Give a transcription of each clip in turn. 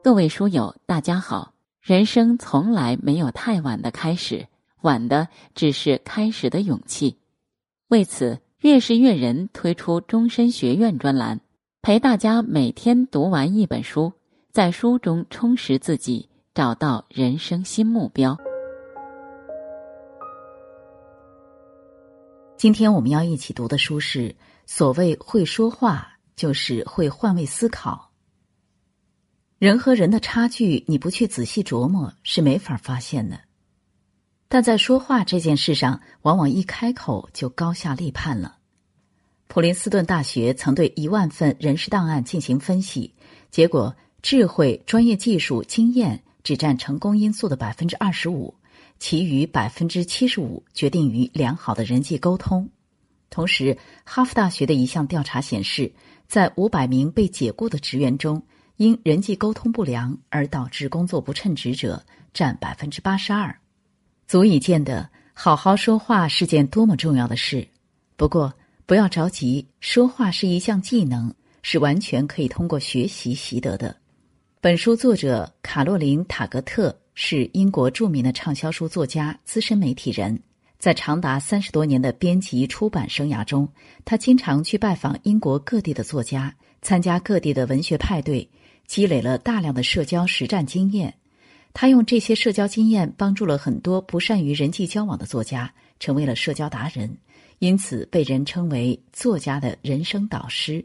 各位书友，大家好。人生从来没有太晚的开始，晚的只是开始的勇气。为此，越是阅人推出终身学院专栏，陪大家每天读完一本书，在书中充实自己，找到人生新目标。今天我们要一起读的书是：所谓会说话，就是会换位思考。人和人的差距，你不去仔细琢磨是没法发现的。但在说话这件事上，往往一开口就高下立判了。普林斯顿大学曾对一万份人事档案进行分析，结果智慧、专业技术、经验只占成功因素的百分之二十五。其余百分之七十五决定于良好的人际沟通。同时，哈佛大学的一项调查显示，在五百名被解雇的职员中，因人际沟通不良而导致工作不称职者占百分之八十二，足以见得好好说话是件多么重要的事。不过，不要着急，说话是一项技能，是完全可以通过学习习得的。本书作者卡洛琳·塔格特。是英国著名的畅销书作家、资深媒体人，在长达三十多年的编辑出版生涯中，他经常去拜访英国各地的作家，参加各地的文学派对，积累了大量的社交实战经验。他用这些社交经验帮助了很多不善于人际交往的作家，成为了社交达人，因此被人称为作家的人生导师。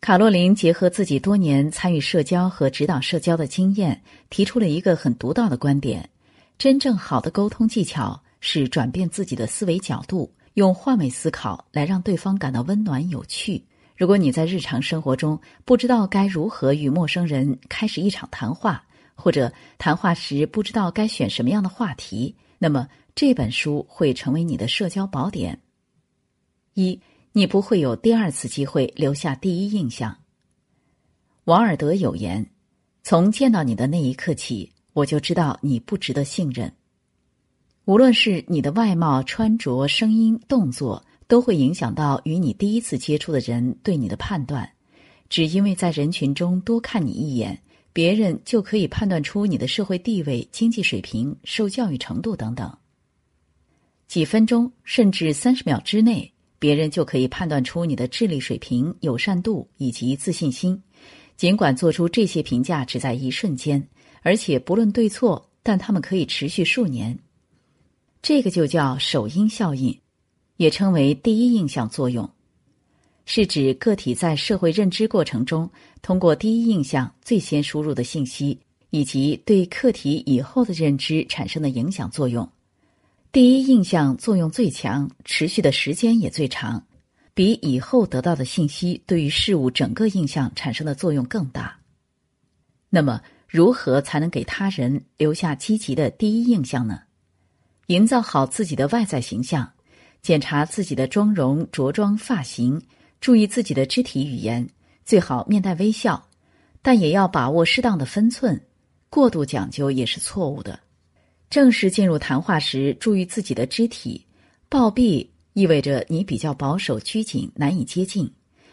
卡洛琳结合自己多年参与社交和指导社交的经验，提出了一个很独到的观点：真正好的沟通技巧是转变自己的思维角度，用换位思考来让对方感到温暖有趣。如果你在日常生活中不知道该如何与陌生人开始一场谈话，或者谈话时不知道该选什么样的话题，那么这本书会成为你的社交宝典。一。你不会有第二次机会留下第一印象。王尔德有言：“从见到你的那一刻起，我就知道你不值得信任。”无论是你的外貌、穿着、声音、动作，都会影响到与你第一次接触的人对你的判断。只因为在人群中多看你一眼，别人就可以判断出你的社会地位、经济水平、受教育程度等等。几分钟甚至三十秒之内。别人就可以判断出你的智力水平、友善度以及自信心。尽管做出这些评价只在一瞬间，而且不论对错，但他们可以持续数年。这个就叫首因效应，也称为第一印象作用，是指个体在社会认知过程中，通过第一印象最先输入的信息，以及对客体以后的认知产生的影响作用。第一印象作用最强，持续的时间也最长，比以后得到的信息对于事物整个印象产生的作用更大。那么，如何才能给他人留下积极的第一印象呢？营造好自己的外在形象，检查自己的妆容、着装、发型，注意自己的肢体语言，最好面带微笑，但也要把握适当的分寸，过度讲究也是错误的。正式进入谈话时，注意自己的肢体。抱臂意味着你比较保守、拘谨，难以接近。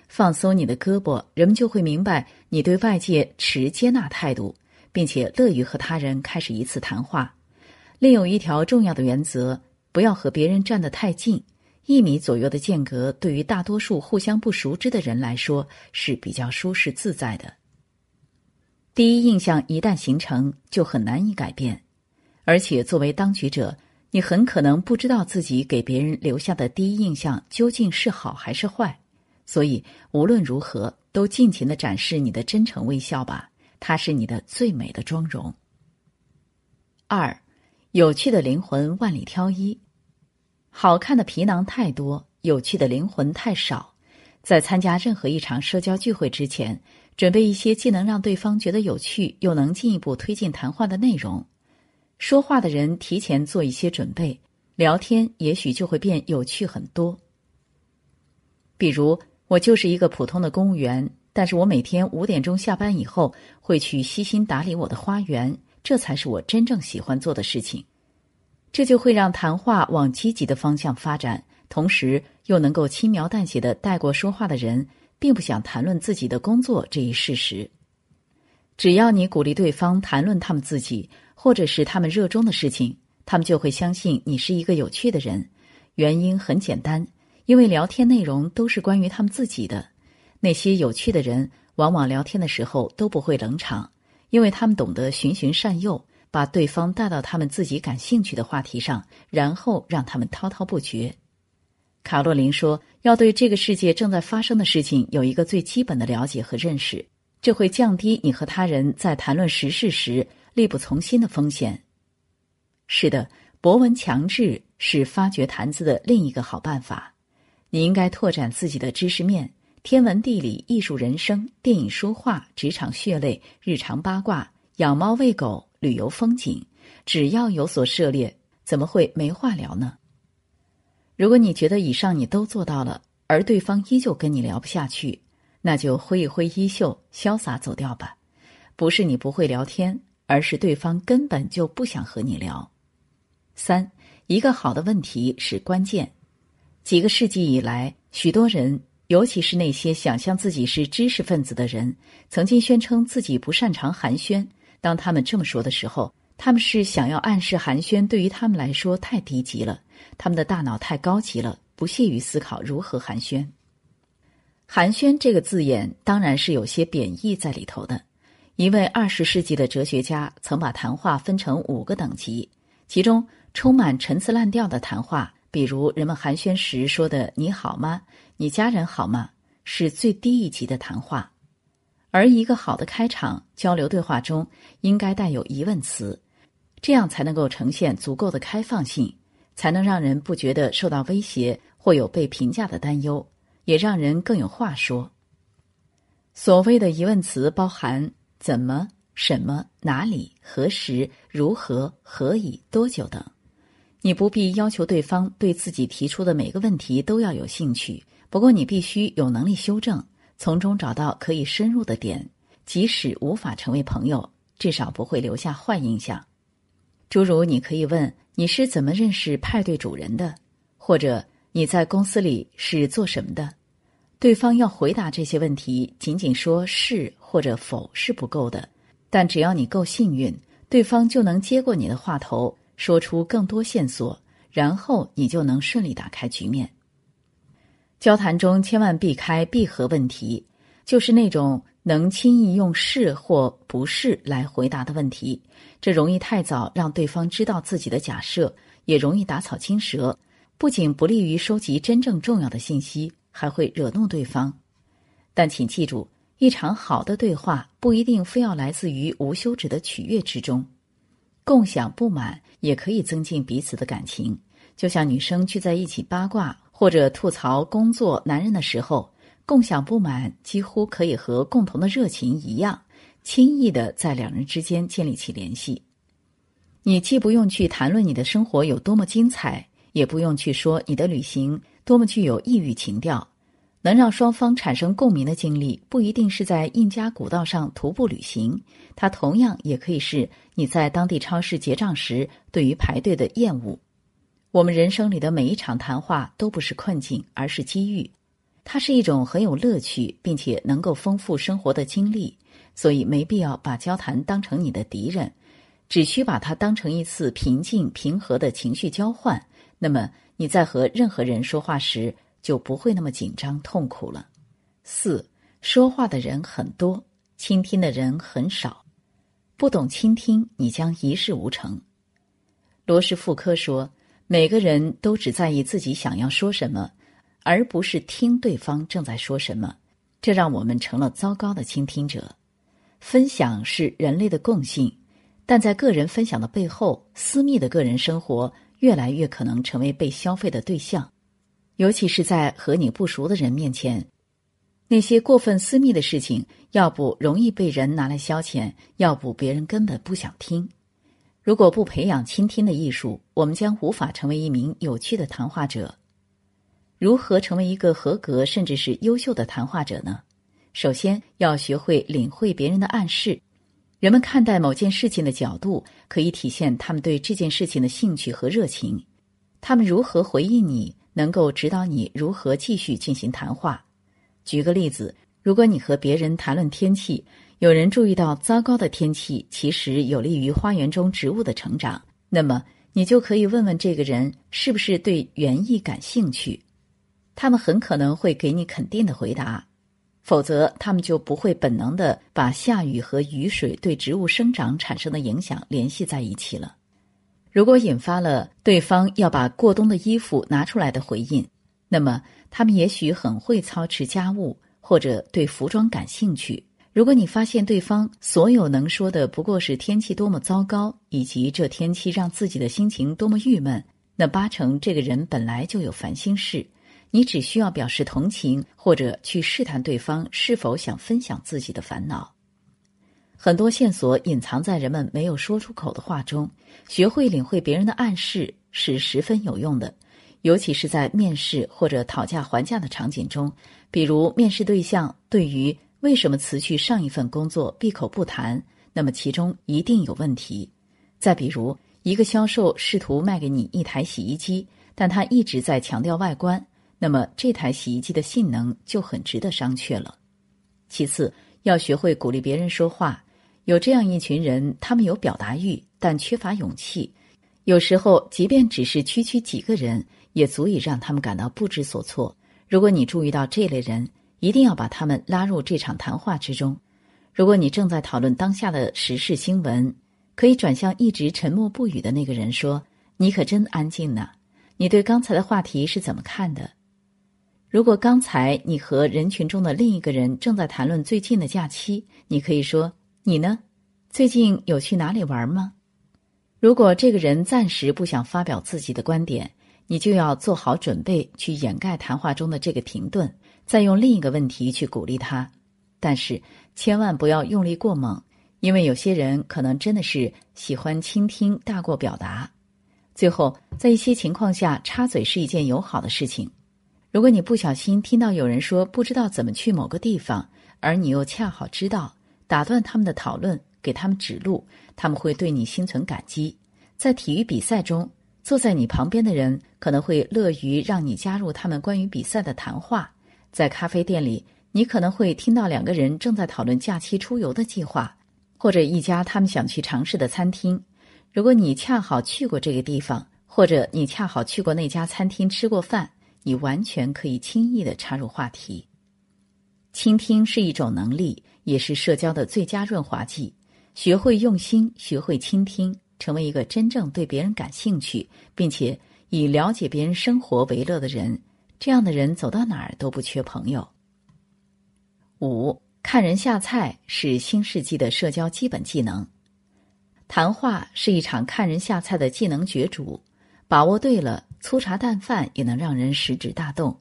放松你的胳膊，人们就会明白你对外界持接纳态度，并且乐于和他人开始一次谈话。另有一条重要的原则：不要和别人站得太近。一米左右的间隔，对于大多数互相不熟知的人来说是比较舒适自在的。第一印象一旦形成，就很难以改变。而且，作为当局者，你很可能不知道自己给别人留下的第一印象究竟是好还是坏，所以无论如何，都尽情的展示你的真诚微笑吧，它是你的最美的妆容。二，有趣的灵魂万里挑一，好看的皮囊太多，有趣的灵魂太少。在参加任何一场社交聚会之前，准备一些既能让对方觉得有趣，又能进一步推进谈话的内容。说话的人提前做一些准备，聊天也许就会变有趣很多。比如，我就是一个普通的公务员，但是我每天五点钟下班以后会去悉心打理我的花园，这才是我真正喜欢做的事情。这就会让谈话往积极的方向发展，同时又能够轻描淡写的带过说话的人并不想谈论自己的工作这一事实。只要你鼓励对方谈论他们自己或者是他们热衷的事情，他们就会相信你是一个有趣的人。原因很简单，因为聊天内容都是关于他们自己的。那些有趣的人，往往聊天的时候都不会冷场，因为他们懂得循循善诱，把对方带到他们自己感兴趣的话题上，然后让他们滔滔不绝。卡洛琳说：“要对这个世界正在发生的事情有一个最基本的了解和认识，这会降低你和他人在谈论时事时力不从心的风险。”是的，博闻强志是发掘谈资的另一个好办法。你应该拓展自己的知识面，天文地理、艺术、人生、电影、书画、职场、血泪、日常八卦、养猫喂狗、旅游风景，只要有所涉猎，怎么会没话聊呢？如果你觉得以上你都做到了，而对方依旧跟你聊不下去，那就挥一挥衣袖，潇洒走掉吧。不是你不会聊天，而是对方根本就不想和你聊。三，一个好的问题是关键。几个世纪以来，许多人，尤其是那些想象自己是知识分子的人，曾经宣称自己不擅长寒暄。当他们这么说的时候，他们是想要暗示寒暄对于他们来说太低级了。他们的大脑太高级了，不屑于思考如何寒暄。寒暄这个字眼当然是有些贬义在里头的。一位二十世纪的哲学家曾把谈话分成五个等级，其中充满陈词滥调的谈话，比如人们寒暄时说的“你好吗？你家人好吗？”是最低一级的谈话。而一个好的开场交流对话中应该带有疑问词，这样才能够呈现足够的开放性。才能让人不觉得受到威胁或有被评价的担忧，也让人更有话说。所谓的疑问词包含怎么、什么、哪里、何时、如何、何以、多久等。你不必要求对方对自己提出的每个问题都要有兴趣，不过你必须有能力修正，从中找到可以深入的点，即使无法成为朋友，至少不会留下坏印象。诸如你可以问。你是怎么认识派对主人的？或者你在公司里是做什么的？对方要回答这些问题，仅仅说是或者否是不够的。但只要你够幸运，对方就能接过你的话头，说出更多线索，然后你就能顺利打开局面。交谈中千万避开闭合问题，就是那种。能轻易用是或不是来回答的问题，这容易太早让对方知道自己的假设，也容易打草惊蛇，不仅不利于收集真正重要的信息，还会惹怒对方。但请记住，一场好的对话不一定非要来自于无休止的取悦之中，共享不满也可以增进彼此的感情。就像女生聚在一起八卦或者吐槽工作男人的时候。共享不满几乎可以和共同的热情一样，轻易的在两人之间建立起联系。你既不用去谈论你的生活有多么精彩，也不用去说你的旅行多么具有异域情调。能让双方产生共鸣的经历，不一定是在印加古道上徒步旅行，它同样也可以是你在当地超市结账时对于排队的厌恶。我们人生里的每一场谈话都不是困境，而是机遇。它是一种很有乐趣，并且能够丰富生活的经历，所以没必要把交谈当成你的敌人，只需把它当成一次平静平和的情绪交换。那么你在和任何人说话时就不会那么紧张痛苦了。四，说话的人很多，倾听的人很少，不懂倾听，你将一事无成。罗什福科说：“每个人都只在意自己想要说什么。”而不是听对方正在说什么，这让我们成了糟糕的倾听者。分享是人类的共性，但在个人分享的背后，私密的个人生活越来越可能成为被消费的对象，尤其是在和你不熟的人面前，那些过分私密的事情，要不容易被人拿来消遣，要不别人根本不想听。如果不培养倾听的艺术，我们将无法成为一名有趣的谈话者。如何成为一个合格甚至是优秀的谈话者呢？首先要学会领会别人的暗示。人们看待某件事情的角度，可以体现他们对这件事情的兴趣和热情。他们如何回应你，能够指导你如何继续进行谈话。举个例子，如果你和别人谈论天气，有人注意到糟糕的天气其实有利于花园中植物的成长，那么你就可以问问这个人是不是对园艺感兴趣。他们很可能会给你肯定的回答，否则他们就不会本能的把下雨和雨水对植物生长产生的影响联系在一起了。如果引发了对方要把过冬的衣服拿出来的回应，那么他们也许很会操持家务，或者对服装感兴趣。如果你发现对方所有能说的不过是天气多么糟糕，以及这天气让自己的心情多么郁闷，那八成这个人本来就有烦心事。你只需要表示同情，或者去试探对方是否想分享自己的烦恼。很多线索隐藏在人们没有说出口的话中。学会领会别人的暗示是十分有用的，尤其是在面试或者讨价还价的场景中，比如面试对象对于。为什么辞去上一份工作闭口不谈？那么其中一定有问题。再比如，一个销售试图卖给你一台洗衣机，但他一直在强调外观，那么这台洗衣机的性能就很值得商榷了。其次，要学会鼓励别人说话。有这样一群人，他们有表达欲，但缺乏勇气。有时候，即便只是区区几个人，也足以让他们感到不知所措。如果你注意到这类人，一定要把他们拉入这场谈话之中。如果你正在讨论当下的时事新闻，可以转向一直沉默不语的那个人说：“你可真安静呢。你对刚才的话题是怎么看的？”如果刚才你和人群中的另一个人正在谈论最近的假期，你可以说：“你呢？最近有去哪里玩吗？”如果这个人暂时不想发表自己的观点，你就要做好准备去掩盖谈话中的这个停顿。再用另一个问题去鼓励他，但是千万不要用力过猛，因为有些人可能真的是喜欢倾听大过表达。最后，在一些情况下，插嘴是一件友好的事情。如果你不小心听到有人说不知道怎么去某个地方，而你又恰好知道，打断他们的讨论，给他们指路，他们会对你心存感激。在体育比赛中，坐在你旁边的人可能会乐于让你加入他们关于比赛的谈话。在咖啡店里，你可能会听到两个人正在讨论假期出游的计划，或者一家他们想去尝试的餐厅。如果你恰好去过这个地方，或者你恰好去过那家餐厅吃过饭，你完全可以轻易的插入话题。倾听是一种能力，也是社交的最佳润滑剂。学会用心，学会倾听，成为一个真正对别人感兴趣，并且以了解别人生活为乐的人。这样的人走到哪儿都不缺朋友。五看人下菜是新世纪的社交基本技能，谈话是一场看人下菜的技能角逐，把握对了，粗茶淡饭也能让人食指大动；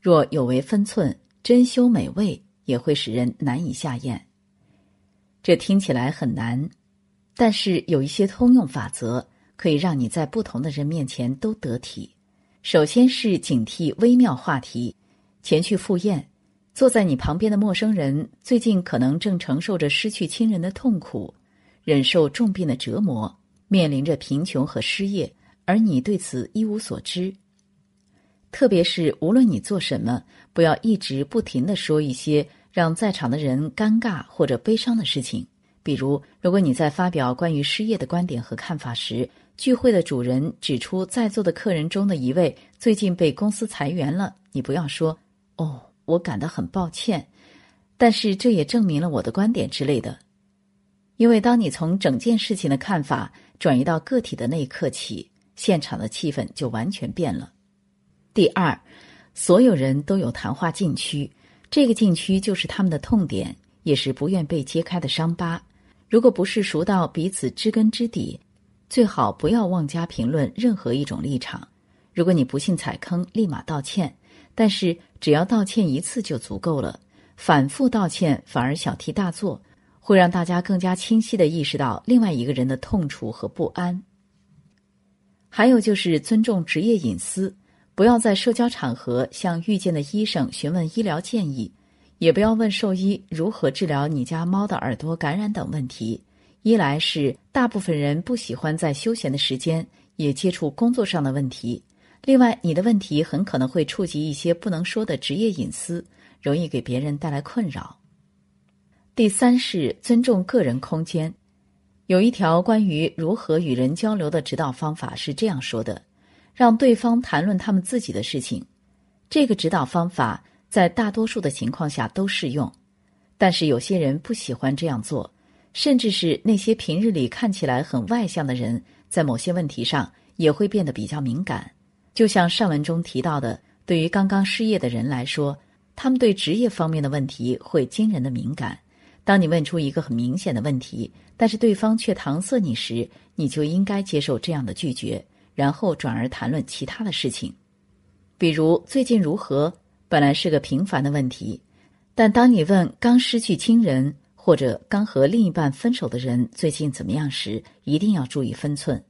若有违分寸，珍馐美味也会使人难以下咽。这听起来很难，但是有一些通用法则，可以让你在不同的人面前都得体。首先是警惕微妙话题，前去赴宴，坐在你旁边的陌生人最近可能正承受着失去亲人的痛苦，忍受重病的折磨，面临着贫穷和失业，而你对此一无所知。特别是无论你做什么，不要一直不停的说一些让在场的人尴尬或者悲伤的事情。比如，如果你在发表关于失业的观点和看法时，聚会的主人指出，在座的客人中的一位最近被公司裁员了。你不要说“哦，我感到很抱歉”，但是这也证明了我的观点之类的。因为当你从整件事情的看法转移到个体的那一刻起，现场的气氛就完全变了。第二，所有人都有谈话禁区，这个禁区就是他们的痛点，也是不愿被揭开的伤疤。如果不是熟到彼此知根知底。最好不要妄加评论任何一种立场。如果你不幸踩坑，立马道歉。但是只要道歉一次就足够了，反复道歉反而小题大做，会让大家更加清晰的意识到另外一个人的痛楚和不安。还有就是尊重职业隐私，不要在社交场合向遇见的医生询问医疗建议，也不要问兽医如何治疗你家猫的耳朵感染等问题。一来是大部分人不喜欢在休闲的时间也接触工作上的问题，另外你的问题很可能会触及一些不能说的职业隐私，容易给别人带来困扰。第三是尊重个人空间。有一条关于如何与人交流的指导方法是这样说的：让对方谈论他们自己的事情。这个指导方法在大多数的情况下都适用，但是有些人不喜欢这样做，甚至是那些平日里看起来很外向的人，在某些问题上也会变得比较敏感。就像上文中提到的，对于刚刚失业的人来说，他们对职业方面的问题会惊人的敏感。当你问出一个很明显的问题，但是对方却搪塞你时，你就应该接受这样的拒绝，然后转而谈论其他的事情。比如最近如何，本来是个平凡的问题，但当你问刚失去亲人或者刚和另一半分手的人最近怎么样时，一定要注意分寸。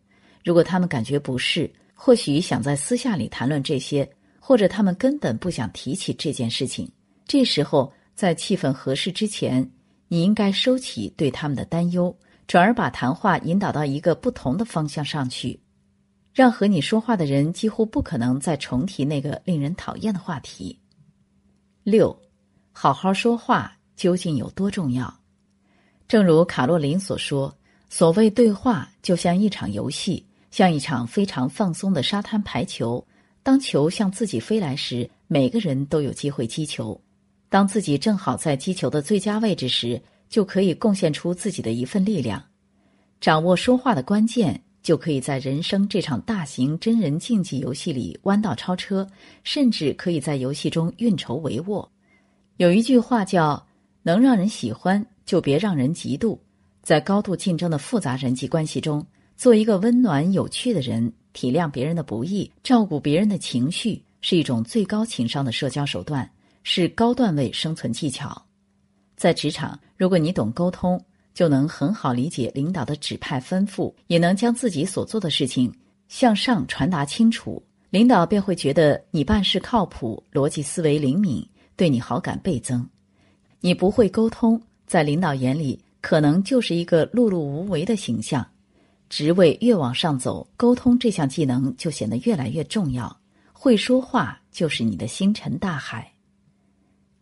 如果他们感觉不适，或许想在私下里谈论这些，或者他们根本不想提起这件事情，这时候在气氛合适之前。你应该收起对他们的担忧，转而把谈话引导到一个不同的方向上去，让和你说话的人几乎不可能再重提那个令人讨厌的话题。六，好好说话究竟有多重要？正如卡洛琳所说，所谓对话就像一场游戏，像一场非常放松的沙滩排球。当球向自己飞来时，每个人都有机会击球。当自己正好在击球的最佳位置时，就可以贡献出自己的一份力量。掌握说话的关键，就可以在人生这场大型真人竞技游戏里弯道超车，甚至可以在游戏中运筹帷幄。有一句话叫“能让人喜欢，就别让人嫉妒”。在高度竞争的复杂人际关系中，做一个温暖有趣的人，体谅别人的不易，照顾别人的情绪，是一种最高情商的社交手段。是高段位生存技巧，在职场，如果你懂沟通，就能很好理解领导的指派吩咐，也能将自己所做的事情向上传达清楚，领导便会觉得你办事靠谱，逻辑思维灵敏，对你好感倍增。你不会沟通，在领导眼里可能就是一个碌碌无为的形象。职位越往上走，沟通这项技能就显得越来越重要。会说话就是你的星辰大海。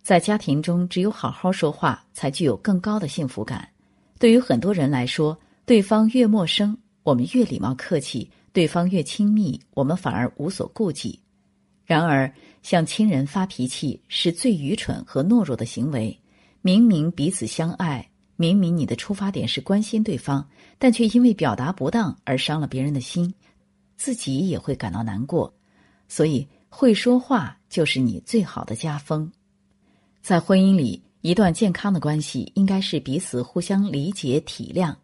在家庭中，只有好好说话，才具有更高的幸福感。对于很多人来说，对方越陌生，我们越礼貌客气；对方越亲密，我们反而无所顾忌。然而，向亲人发脾气是最愚蠢和懦弱的行为。明明彼此相爱，明明你的出发点是关心对方，但却因为表达不当而伤了别人的心，自己也会感到难过。所以，会说话就是你最好的家风。在婚姻里，一段健康的关系应该是彼此互相理解、体谅。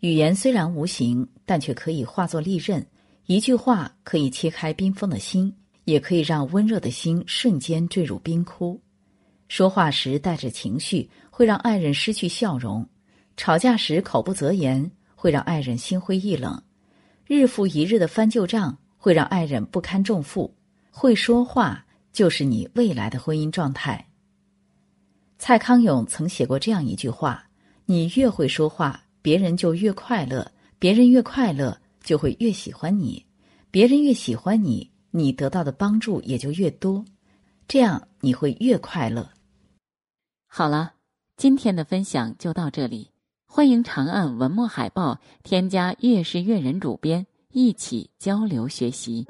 语言虽然无形，但却可以化作利刃。一句话可以切开冰封的心，也可以让温热的心瞬间坠入冰窟。说话时带着情绪，会让爱人失去笑容；吵架时口不择言，会让爱人心灰意冷；日复一日的翻旧账，会让爱人不堪重负。会说话，就是你未来的婚姻状态。蔡康永曾写过这样一句话：“你越会说话，别人就越快乐；别人越快乐，就会越喜欢你；别人越喜欢你，你得到的帮助也就越多。这样你会越快乐。”好了，今天的分享就到这里。欢迎长按文末海报添加“月是月人”主编，一起交流学习。